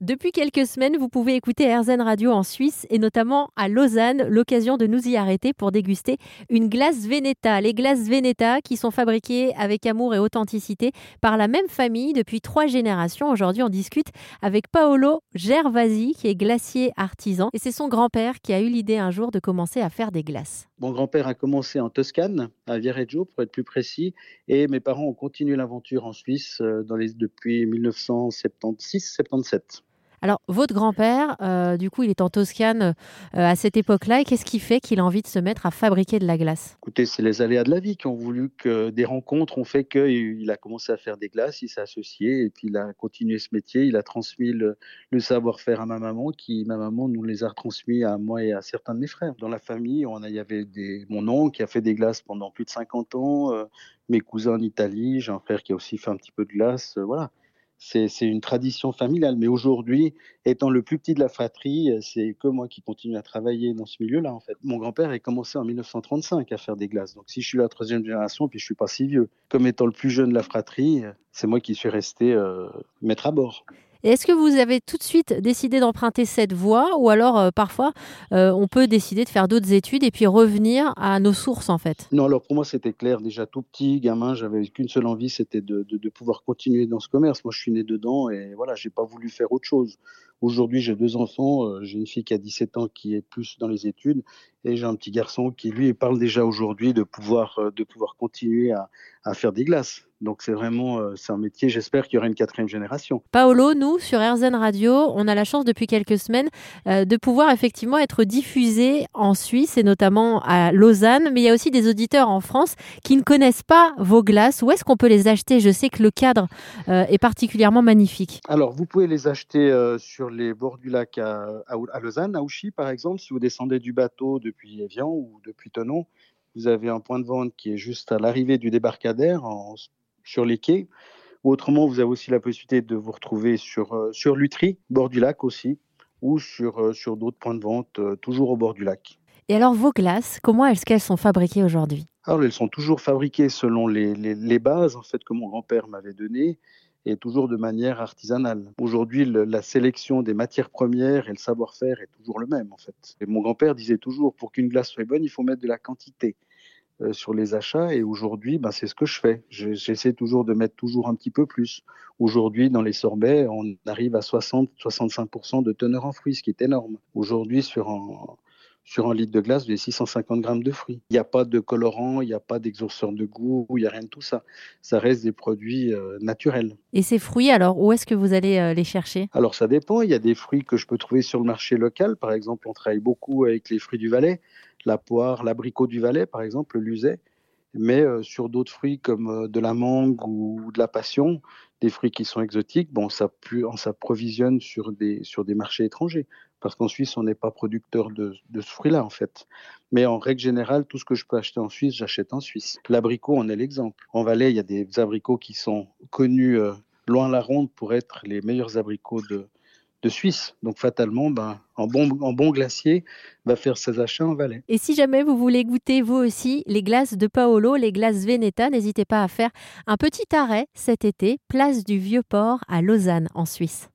Depuis quelques semaines, vous pouvez écouter RZN Radio en Suisse et notamment à Lausanne, l'occasion de nous y arrêter pour déguster une glace Veneta. Les glaces Veneta qui sont fabriquées avec amour et authenticité par la même famille depuis trois générations. Aujourd'hui, on discute avec Paolo Gervasi qui est glacier artisan et c'est son grand-père qui a eu l'idée un jour de commencer à faire des glaces. Mon grand-père a commencé en Toscane, à Viareggio pour être plus précis, et mes parents ont continué l'aventure en Suisse euh, dans les, depuis 1976-77. Alors, votre grand-père, euh, du coup, il est en Toscane euh, à cette époque-là. Et qu'est-ce qui fait qu'il a envie de se mettre à fabriquer de la glace? Écoutez, c'est les aléas de la vie qui ont voulu que des rencontres ont fait qu'il a commencé à faire des glaces, il s'est associé et puis il a continué ce métier. Il a transmis le, savoir-faire à ma maman, qui, ma maman, nous les a transmis à moi et à certains de mes frères. Dans la famille, on a, il y avait mon oncle qui a fait des glaces pendant plus de 50 ans, euh, mes cousins en Italie, j'ai un frère qui a aussi fait un petit peu de glace. voilà c'est une tradition familiale. Mais aujourd'hui, étant le plus petit de la fratrie, c'est que moi qui continue à travailler dans ce milieu-là, en fait. Mon grand-père a commencé en 1935 à faire des glaces. Donc, si je suis la troisième génération, puis je suis pas si vieux, comme étant le plus jeune de la fratrie, c'est moi qui suis resté euh, maître à bord est-ce que vous avez tout de suite décidé d'emprunter cette voie ou alors euh, parfois euh, on peut décider de faire d'autres études et puis revenir à nos sources en fait? Non, alors pour moi c'était clair. Déjà tout petit, gamin, j'avais qu'une seule envie, c'était de, pouvoir continuer dans ce commerce. Moi je suis né dedans et voilà, j'ai pas voulu faire autre chose. Aujourd'hui j'ai deux enfants, euh, j'ai une fille qui a 17 ans qui est plus dans les études et j'ai un petit garçon qui lui parle déjà aujourd'hui de pouvoir, de pouvoir continuer à faire des glaces. Donc c'est vraiment euh, c'est un métier, j'espère qu'il y aura une quatrième génération. Paolo, nous, sur RZN Radio, on a la chance depuis quelques semaines euh, de pouvoir effectivement être diffusé en Suisse et notamment à Lausanne, mais il y a aussi des auditeurs en France qui ne connaissent pas vos glaces. Où est-ce qu'on peut les acheter? Je sais que le cadre euh, est particulièrement magnifique. Alors vous pouvez les acheter sur les bords du lac à, à, Lausanne, à Ouchy par exemple, si vous descendez du bateau depuis Evian ou depuis Tenon. Vous avez un point de vente qui est juste à l'arrivée du débarcadère en sur les quais. Ou autrement, vous avez aussi la possibilité de vous retrouver sur, euh, sur Lutry, bord du lac aussi, ou sur, euh, sur d'autres points de vente, euh, toujours au bord du lac. Et alors, vos glaces, comment est-ce qu'elles sont fabriquées aujourd'hui? Alors, elles sont toujours fabriquées selon les, les, bases en fait, que mon grand-père m'avait données et toujours de manière artisanale. Aujourd'hui, la sélection des matières premières et le savoir-faire est toujours le même en fait. Et mon grand-père disait toujours, pour qu'une glace soit bonne, il faut mettre de la quantité. Euh, sur les achats. Et aujourd'hui, ben, c'est ce que je fais. J'essaie toujours de mettre toujours un petit peu plus. Aujourd'hui, dans les sorbets, on arrive à 60-65% de teneur en fruits, ce qui est énorme. Aujourd'hui, sur un, sur un litre de glace, avez 650 grammes de fruits. Il n'y a pas de colorant, il n'y a pas d'exhausteur de goût, il n'y a rien de tout ça. Ça reste des produits euh, naturels. Et ces fruits, alors, où est-ce que vous allez euh, les chercher? Alors, ça dépend. Il y a des fruits que je peux trouver sur le marché local. Par exemple, on travaille beaucoup avec les fruits du Valais la poire, l'abricot du Valais, par exemple, le luset, mais euh, sur d'autres fruits comme euh, de la mangue ou de la passion, des fruits qui sont exotiques, bon, ça on s'approvisionne sur des, sur des marchés étrangers, parce qu'en Suisse, on n'est pas producteur de, ce fruit-là, en fait. Mais en règle générale, tout ce que je peux acheter en Suisse, j'achète en Suisse. L'abricot en est l'exemple. En Valais, il y a des abricots qui sont connus euh, loin la ronde pour être les meilleurs abricots de, de Suisse. Donc fatalement, ben, en, bon, en bon glacier, va faire ses achats en Valais. Et si jamais vous voulez goûter vous aussi les glaces de Paolo, les glaces Veneta, n'hésitez pas à faire un petit arrêt cet été, place du Vieux-Port à Lausanne en Suisse.